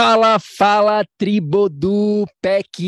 Fala, fala, tribo do PEC!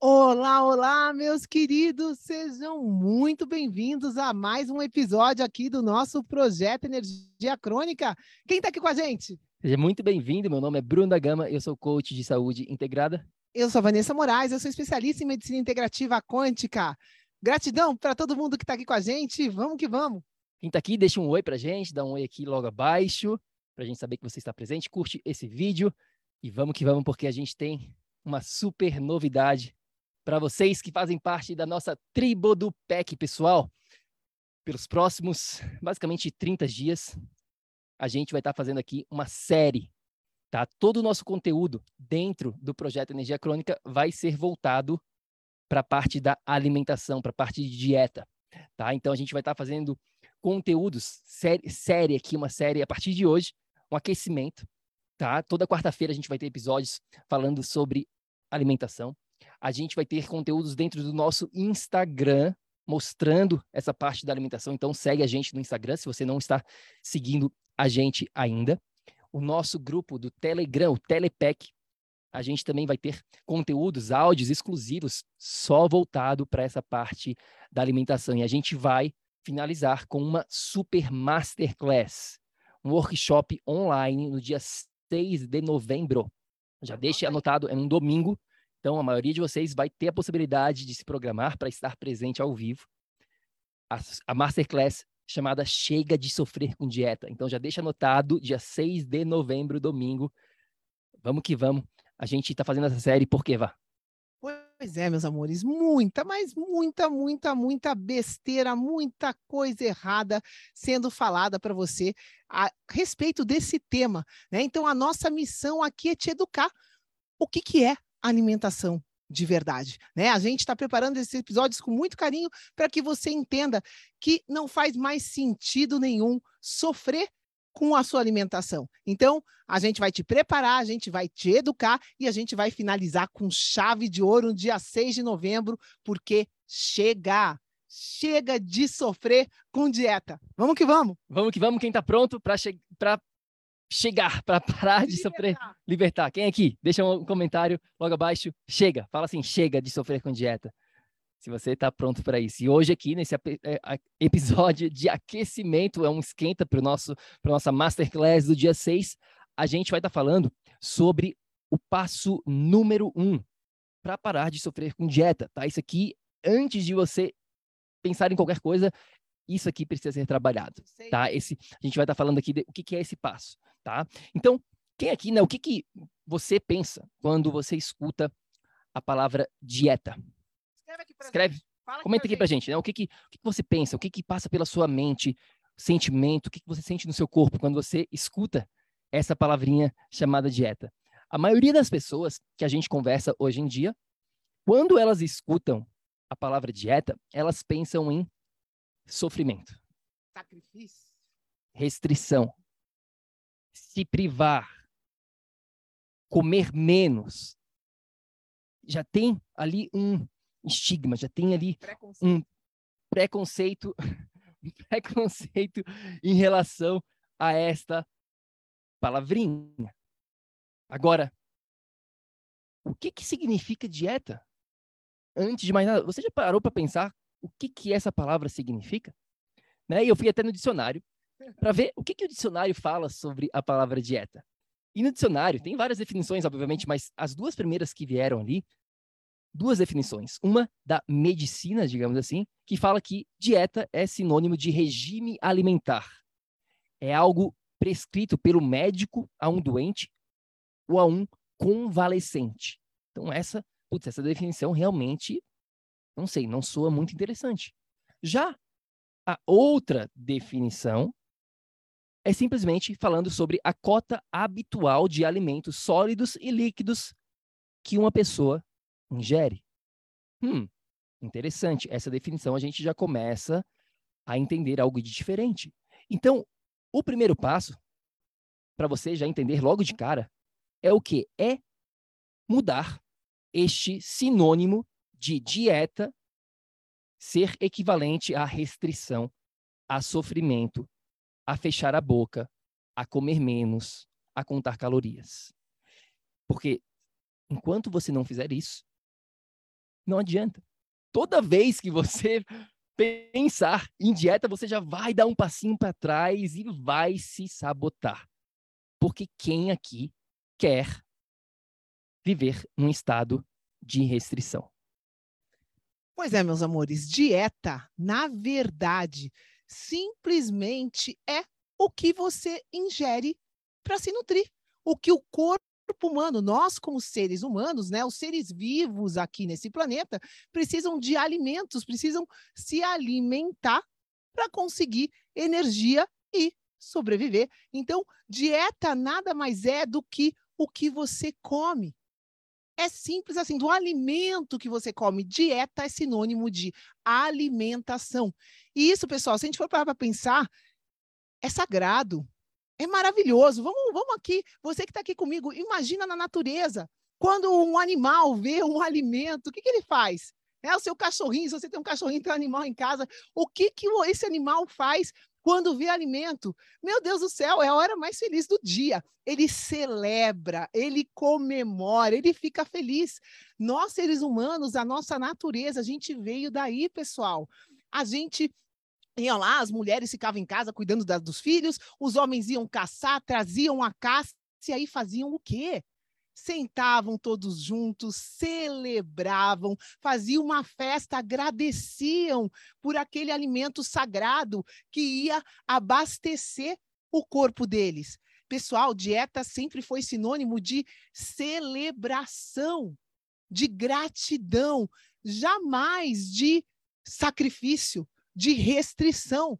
Olá, olá, meus queridos, sejam muito bem-vindos a mais um episódio aqui do nosso projeto Energia Crônica. Quem está aqui com a gente? Seja muito bem-vindo, meu nome é Bruno da Gama, eu sou coach de saúde integrada. Eu sou Vanessa Moraes, eu sou especialista em medicina integrativa quântica. Gratidão para todo mundo que está aqui com a gente, vamos que vamos! Quem está aqui, deixa um oi para a gente, dá um oi aqui logo abaixo para a gente saber que você está presente. Curte esse vídeo e vamos que vamos, porque a gente tem uma super novidade para vocês que fazem parte da nossa tribo do PEC, pessoal. Pelos próximos, basicamente, 30 dias, a gente vai estar tá fazendo aqui uma série. Tá? Todo o nosso conteúdo dentro do projeto Energia Crônica vai ser voltado para a parte da alimentação, para a parte de dieta. Tá? Então, a gente vai estar tá fazendo conteúdos, série, série aqui, uma série a partir de hoje, um aquecimento, tá? Toda quarta-feira a gente vai ter episódios falando sobre alimentação. A gente vai ter conteúdos dentro do nosso Instagram mostrando essa parte da alimentação. Então segue a gente no Instagram se você não está seguindo a gente ainda. O nosso grupo do Telegram, o Telepec, a gente também vai ter conteúdos, áudios exclusivos só voltado para essa parte da alimentação. E a gente vai finalizar com uma super masterclass um workshop online no dia 6 de novembro. Já deixe anotado, é um domingo, então a maioria de vocês vai ter a possibilidade de se programar para estar presente ao vivo. A, a masterclass chamada Chega de Sofrer com Dieta. Então já deixa anotado, dia 6 de novembro, domingo. Vamos que vamos. A gente está fazendo essa série por quê, Vá? Pois é, meus amores, muita, mas muita, muita, muita besteira, muita coisa errada sendo falada para você a respeito desse tema. Né? Então, a nossa missão aqui é te educar. O que, que é alimentação? de verdade, né? A gente está preparando esses episódios com muito carinho para que você entenda que não faz mais sentido nenhum sofrer com a sua alimentação. Então, a gente vai te preparar, a gente vai te educar e a gente vai finalizar com chave de ouro no dia 6 de novembro, porque chega! Chega de sofrer com dieta. Vamos que vamos! Vamos que vamos, quem está pronto para che chegar, para parar de libertar. sofrer, libertar. Quem é aqui? Deixa um comentário logo abaixo. Chega, fala assim, chega de sofrer com dieta se você está pronto para isso. E hoje aqui nesse é, episódio de aquecimento, é um esquenta para nosso para nossa masterclass do dia 6, a gente vai estar tá falando sobre o passo número um para parar de sofrer com dieta, tá? Isso aqui, antes de você pensar em qualquer coisa, isso aqui precisa ser trabalhado, tá? Esse, a gente vai estar tá falando aqui de, o que, que é esse passo, tá? Então, quem aqui, né? O que, que você pensa quando você escuta a palavra dieta? Escreve aqui pra Escreve. Gente. Fala Comenta aqui pra gente, gente né? O que que, o que que você pensa? O que que passa pela sua mente? Sentimento? O que que você sente no seu corpo quando você escuta essa palavrinha chamada dieta? A maioria das pessoas que a gente conversa hoje em dia, quando elas escutam a palavra dieta, elas pensam em sofrimento, sacrifício, restrição, se privar, comer menos. Já tem ali um estigma, já tem ali preconceito. um preconceito, um preconceito em relação a esta palavrinha. Agora, o que, que significa dieta? Antes de mais nada, você já parou para pensar o que, que essa palavra significa? Né? E eu fui até no dicionário para ver o que, que o dicionário fala sobre a palavra dieta. E no dicionário tem várias definições, obviamente, mas as duas primeiras que vieram ali, duas definições. Uma da medicina, digamos assim, que fala que dieta é sinônimo de regime alimentar. É algo prescrito pelo médico a um doente ou a um convalescente. Então, essa, putz, essa definição realmente, não sei, não soa muito interessante. Já a outra definição é simplesmente falando sobre a cota habitual de alimentos sólidos e líquidos que uma pessoa ingere. Hum, interessante. Essa definição a gente já começa a entender algo de diferente. Então, o primeiro passo, para você já entender logo de cara, é o que? É mudar este sinônimo de dieta ser equivalente à restrição, a sofrimento, a fechar a boca, a comer menos, a contar calorias. Porque enquanto você não fizer isso, não adianta. Toda vez que você pensar em dieta, você já vai dar um passinho para trás e vai se sabotar. Porque quem aqui quer viver num estado de restrição? Pois é, meus amores, dieta, na verdade, simplesmente é o que você ingere para se nutrir. O que o corpo humano, nós como seres humanos, né, os seres vivos aqui nesse planeta, precisam de alimentos, precisam se alimentar para conseguir energia e sobreviver. Então, dieta nada mais é do que o que você come. É simples assim, do alimento que você come. Dieta é sinônimo de alimentação. E isso, pessoal, se a gente for parar para pensar, é sagrado, é maravilhoso. Vamos, vamos aqui, você que está aqui comigo, imagina na natureza. Quando um animal vê um alimento, o que, que ele faz? É o seu cachorrinho, se você tem um cachorrinho, tem um animal em casa, o que, que esse animal faz quando vê alimento, meu Deus do céu, é a hora mais feliz do dia. Ele celebra, ele comemora, ele fica feliz. Nós, seres humanos, a nossa natureza, a gente veio daí, pessoal. A gente iam lá, as mulheres ficavam em casa cuidando da, dos filhos, os homens iam caçar, traziam a caça e aí faziam o quê? sentavam todos juntos, celebravam, faziam uma festa, agradeciam por aquele alimento sagrado que ia abastecer o corpo deles. Pessoal, dieta sempre foi sinônimo de celebração, de gratidão, jamais de sacrifício, de restrição.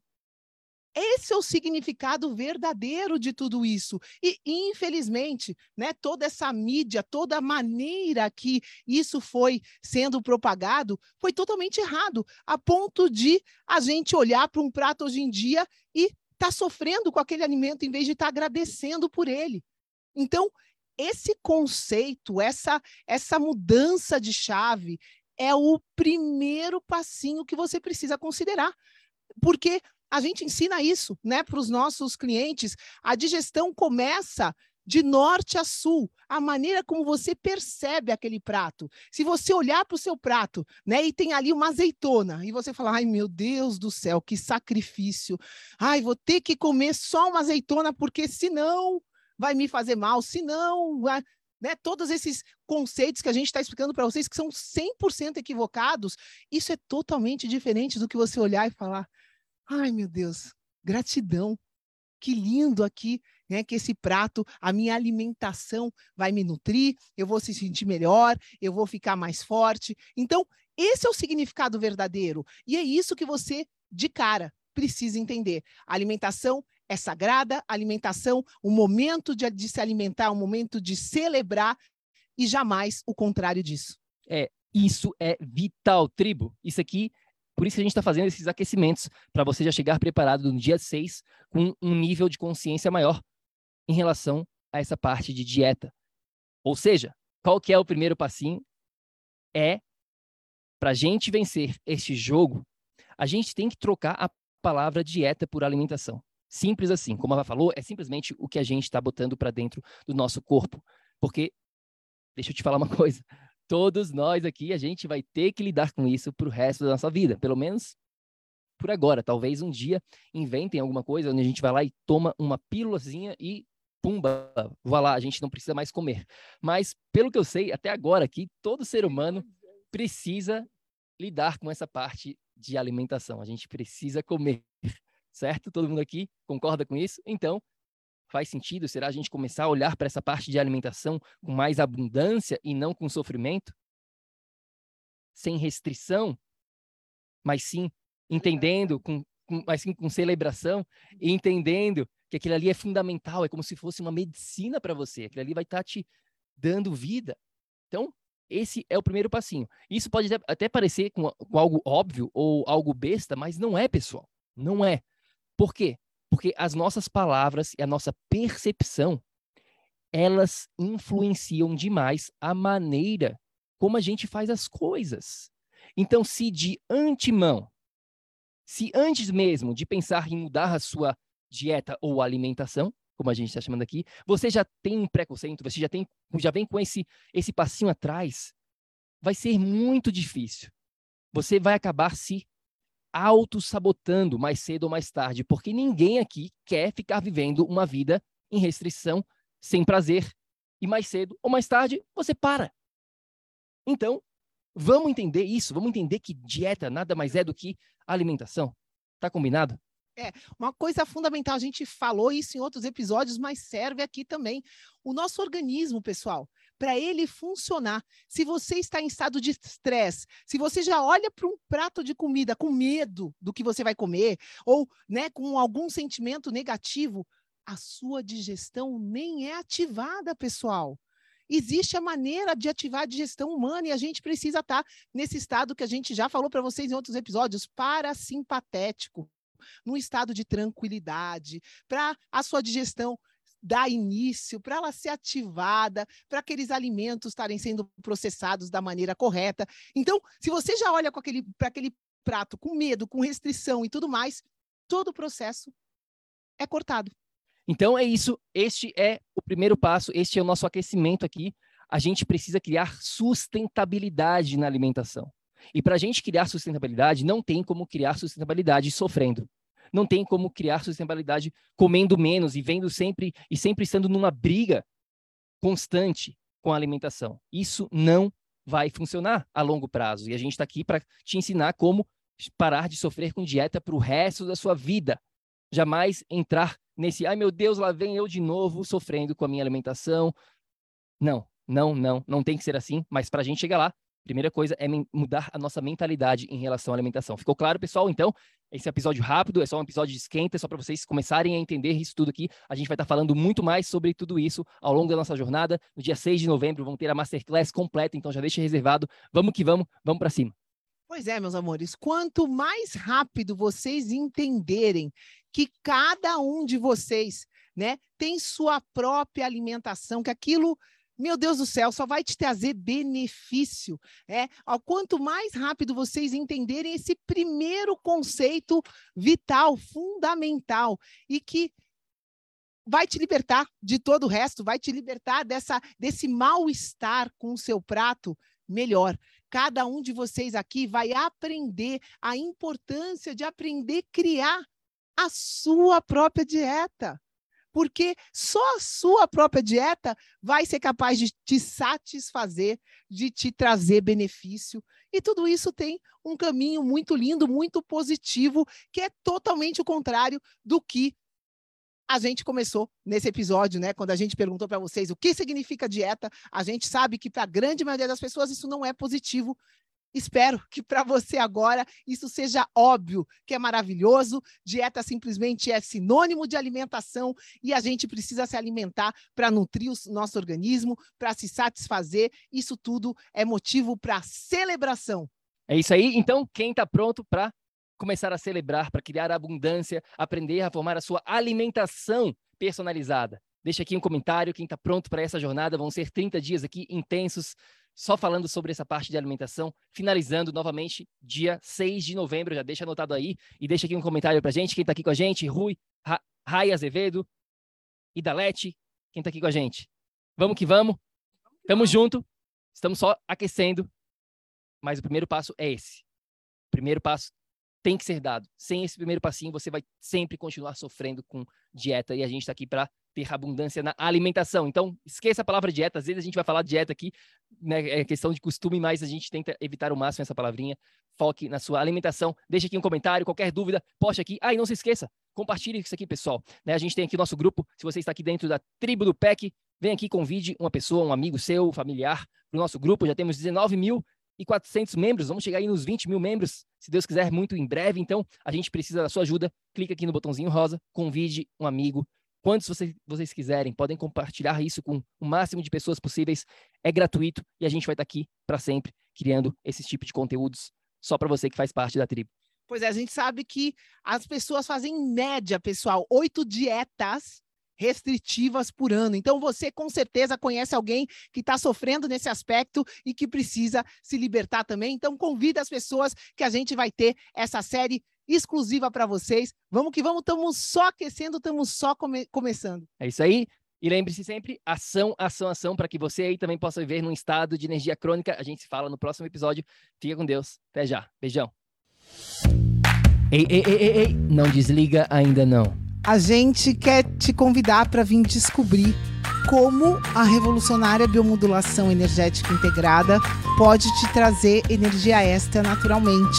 Esse é o significado verdadeiro de tudo isso. E, infelizmente, né, toda essa mídia, toda a maneira que isso foi sendo propagado, foi totalmente errado, a ponto de a gente olhar para um prato hoje em dia e tá sofrendo com aquele alimento em vez de estar tá agradecendo por ele. Então, esse conceito, essa, essa mudança de chave, é o primeiro passinho que você precisa considerar. Porque a gente ensina isso né, para os nossos clientes. A digestão começa de norte a sul, a maneira como você percebe aquele prato. Se você olhar para o seu prato, né, e tem ali uma azeitona, e você falar, ai meu Deus do céu, que sacrifício. Ai, vou ter que comer só uma azeitona porque senão vai me fazer mal, senão, vai... né, todos esses conceitos que a gente está explicando para vocês que são 100% equivocados, isso é totalmente diferente do que você olhar e falar, Ai, meu Deus, gratidão. Que lindo aqui, né? Que esse prato, a minha alimentação vai me nutrir, eu vou se sentir melhor, eu vou ficar mais forte. Então, esse é o significado verdadeiro. E é isso que você, de cara, precisa entender. A alimentação é sagrada, alimentação, o momento de, de se alimentar, o momento de celebrar, e jamais o contrário disso. É, isso é vital, tribo. Isso aqui por isso que a gente está fazendo esses aquecimentos, para você já chegar preparado no dia 6 com um nível de consciência maior em relação a essa parte de dieta. Ou seja, qual que é o primeiro passinho? É para a gente vencer este jogo, a gente tem que trocar a palavra dieta por alimentação. Simples assim. Como a Ava falou, é simplesmente o que a gente está botando para dentro do nosso corpo. Porque, deixa eu te falar uma coisa, todos nós aqui, a gente vai ter que lidar com isso para o resto da nossa vida, pelo menos por agora. Talvez um dia inventem alguma coisa onde a gente vai lá e toma uma pílulazinha e pumba, vá lá, a gente não precisa mais comer. Mas, pelo que eu sei, até agora aqui, todo ser humano precisa lidar com essa parte de alimentação. A gente precisa comer, certo? Todo mundo aqui concorda com isso? Então, faz sentido? Será a gente começar a olhar para essa parte de alimentação com mais abundância e não com sofrimento? Sem restrição, mas sim entendendo, com, com, mas sim com celebração, e entendendo que aquilo ali é fundamental, é como se fosse uma medicina para você, aquilo ali vai estar tá te dando vida. Então, esse é o primeiro passinho. Isso pode até parecer com, algo óbvio ou algo besta, mas não é, pessoal. Não é. Por quê? Porque as nossas palavras e a nossa percepção, elas influenciam demais a maneira como a gente faz as coisas. Então, se de antemão, se antes mesmo de pensar em mudar a sua dieta ou alimentação, como a gente está chamando aqui, você já tem um preconceito, você já tem, já vem com esse esse passinho atrás, vai ser muito difícil. Você vai acabar se auto-sabotando mais cedo ou mais tarde, porque ninguém aqui quer ficar vivendo uma vida em restrição, sem prazer, e mais cedo ou mais tarde você para. Então, vamos entender isso, vamos entender que dieta nada mais é do que alimentação. Tá combinado? É, uma coisa fundamental, a gente falou isso em outros episódios, mas serve aqui também. O nosso organismo, pessoal, para ele funcionar, se você está em estado de estresse, se você já olha para um prato de comida com medo do que você vai comer, ou né, com algum sentimento negativo, a sua digestão nem é ativada, pessoal. Existe a maneira de ativar a digestão humana e a gente precisa estar tá nesse estado que a gente já falou para vocês em outros episódios, parasimpatético num estado de tranquilidade, para a sua digestão dar início, para ela ser ativada, para aqueles alimentos estarem sendo processados da maneira correta. Então, se você já olha para aquele prato com medo, com restrição e tudo mais, todo o processo é cortado. Então é isso, este é o primeiro passo, este é o nosso aquecimento aqui. A gente precisa criar sustentabilidade na alimentação. E para a gente criar sustentabilidade, não tem como criar sustentabilidade sofrendo. Não tem como criar sustentabilidade comendo menos e vendo sempre e sempre estando numa briga constante com a alimentação. Isso não vai funcionar a longo prazo. E a gente está aqui para te ensinar como parar de sofrer com dieta para o resto da sua vida. Jamais entrar nesse, ai meu Deus, lá vem eu de novo sofrendo com a minha alimentação. Não, não, não, não tem que ser assim. Mas para a gente chegar lá, Primeira coisa é mudar a nossa mentalidade em relação à alimentação. Ficou claro, pessoal? Então, esse episódio rápido é só um episódio de esquenta, é só para vocês começarem a entender isso tudo aqui. A gente vai estar tá falando muito mais sobre tudo isso ao longo da nossa jornada. No dia 6 de novembro vão ter a masterclass completa, então já deixa reservado. Vamos que vamos, vamos para cima. Pois é, meus amores, quanto mais rápido vocês entenderem que cada um de vocês, né, tem sua própria alimentação, que aquilo meu Deus do céu, só vai te trazer benefício. É, quanto mais rápido vocês entenderem esse primeiro conceito vital, fundamental, e que vai te libertar de todo o resto, vai te libertar dessa, desse mal-estar com o seu prato, melhor. Cada um de vocês aqui vai aprender a importância de aprender a criar a sua própria dieta porque só a sua própria dieta vai ser capaz de te satisfazer, de te trazer benefício. E tudo isso tem um caminho muito lindo, muito positivo, que é totalmente o contrário do que a gente começou nesse episódio, né? Quando a gente perguntou para vocês o que significa dieta, a gente sabe que para a grande maioria das pessoas isso não é positivo Espero que para você agora isso seja óbvio, que é maravilhoso. Dieta simplesmente é sinônimo de alimentação e a gente precisa se alimentar para nutrir o nosso organismo, para se satisfazer. Isso tudo é motivo para celebração. É isso aí. Então, quem está pronto para começar a celebrar, para criar abundância, aprender a formar a sua alimentação personalizada? Deixa aqui um comentário. Quem está pronto para essa jornada vão ser 30 dias aqui intensos só falando sobre essa parte de alimentação, finalizando novamente dia 6 de novembro, já deixa anotado aí e deixa aqui um comentário pra gente, quem tá aqui com a gente, Rui, Ra Rai Azevedo, Idalete, quem está aqui com a gente. Vamos que vamos. Tamo junto. Estamos só aquecendo. Mas o primeiro passo é esse. O primeiro passo tem que ser dado. Sem esse primeiro passinho, você vai sempre continuar sofrendo com dieta. E a gente está aqui para ter abundância na alimentação. Então, esqueça a palavra dieta. Às vezes a gente vai falar dieta aqui, né? É questão de costume, mas a gente tenta evitar o máximo essa palavrinha. Foque na sua alimentação. Deixe aqui um comentário, qualquer dúvida, poste aqui. Ah, e não se esqueça, compartilhe isso aqui, pessoal. Né? A gente tem aqui o nosso grupo. Se você está aqui dentro da tribo do PEC, vem aqui, convide uma pessoa, um amigo seu, familiar, para o nosso grupo. Já temos 19 mil e 400 membros. Vamos chegar aí nos 20 mil membros, se Deus quiser, muito em breve. Então, a gente precisa da sua ajuda. Clica aqui no botãozinho rosa, convide um amigo. Quantos vocês, vocês quiserem, podem compartilhar isso com o máximo de pessoas possíveis. É gratuito e a gente vai estar aqui para sempre criando esse tipo de conteúdos só para você que faz parte da tribo. Pois é, a gente sabe que as pessoas fazem em média, pessoal, oito dietas restritivas por ano. Então, você com certeza conhece alguém que está sofrendo nesse aspecto e que precisa se libertar também. Então, convida as pessoas que a gente vai ter essa série exclusiva para vocês. Vamos que vamos, estamos só aquecendo, estamos só come começando. É isso aí. E lembre-se sempre, ação, ação, ação, para que você aí também possa viver num estado de energia crônica. A gente se fala no próximo episódio. Fica com Deus. Até já. Beijão. Ei, ei, ei, ei, ei. Não desliga ainda não a gente quer te convidar para vir descobrir como a revolucionária biomodulação energética integrada pode te trazer energia extra naturalmente,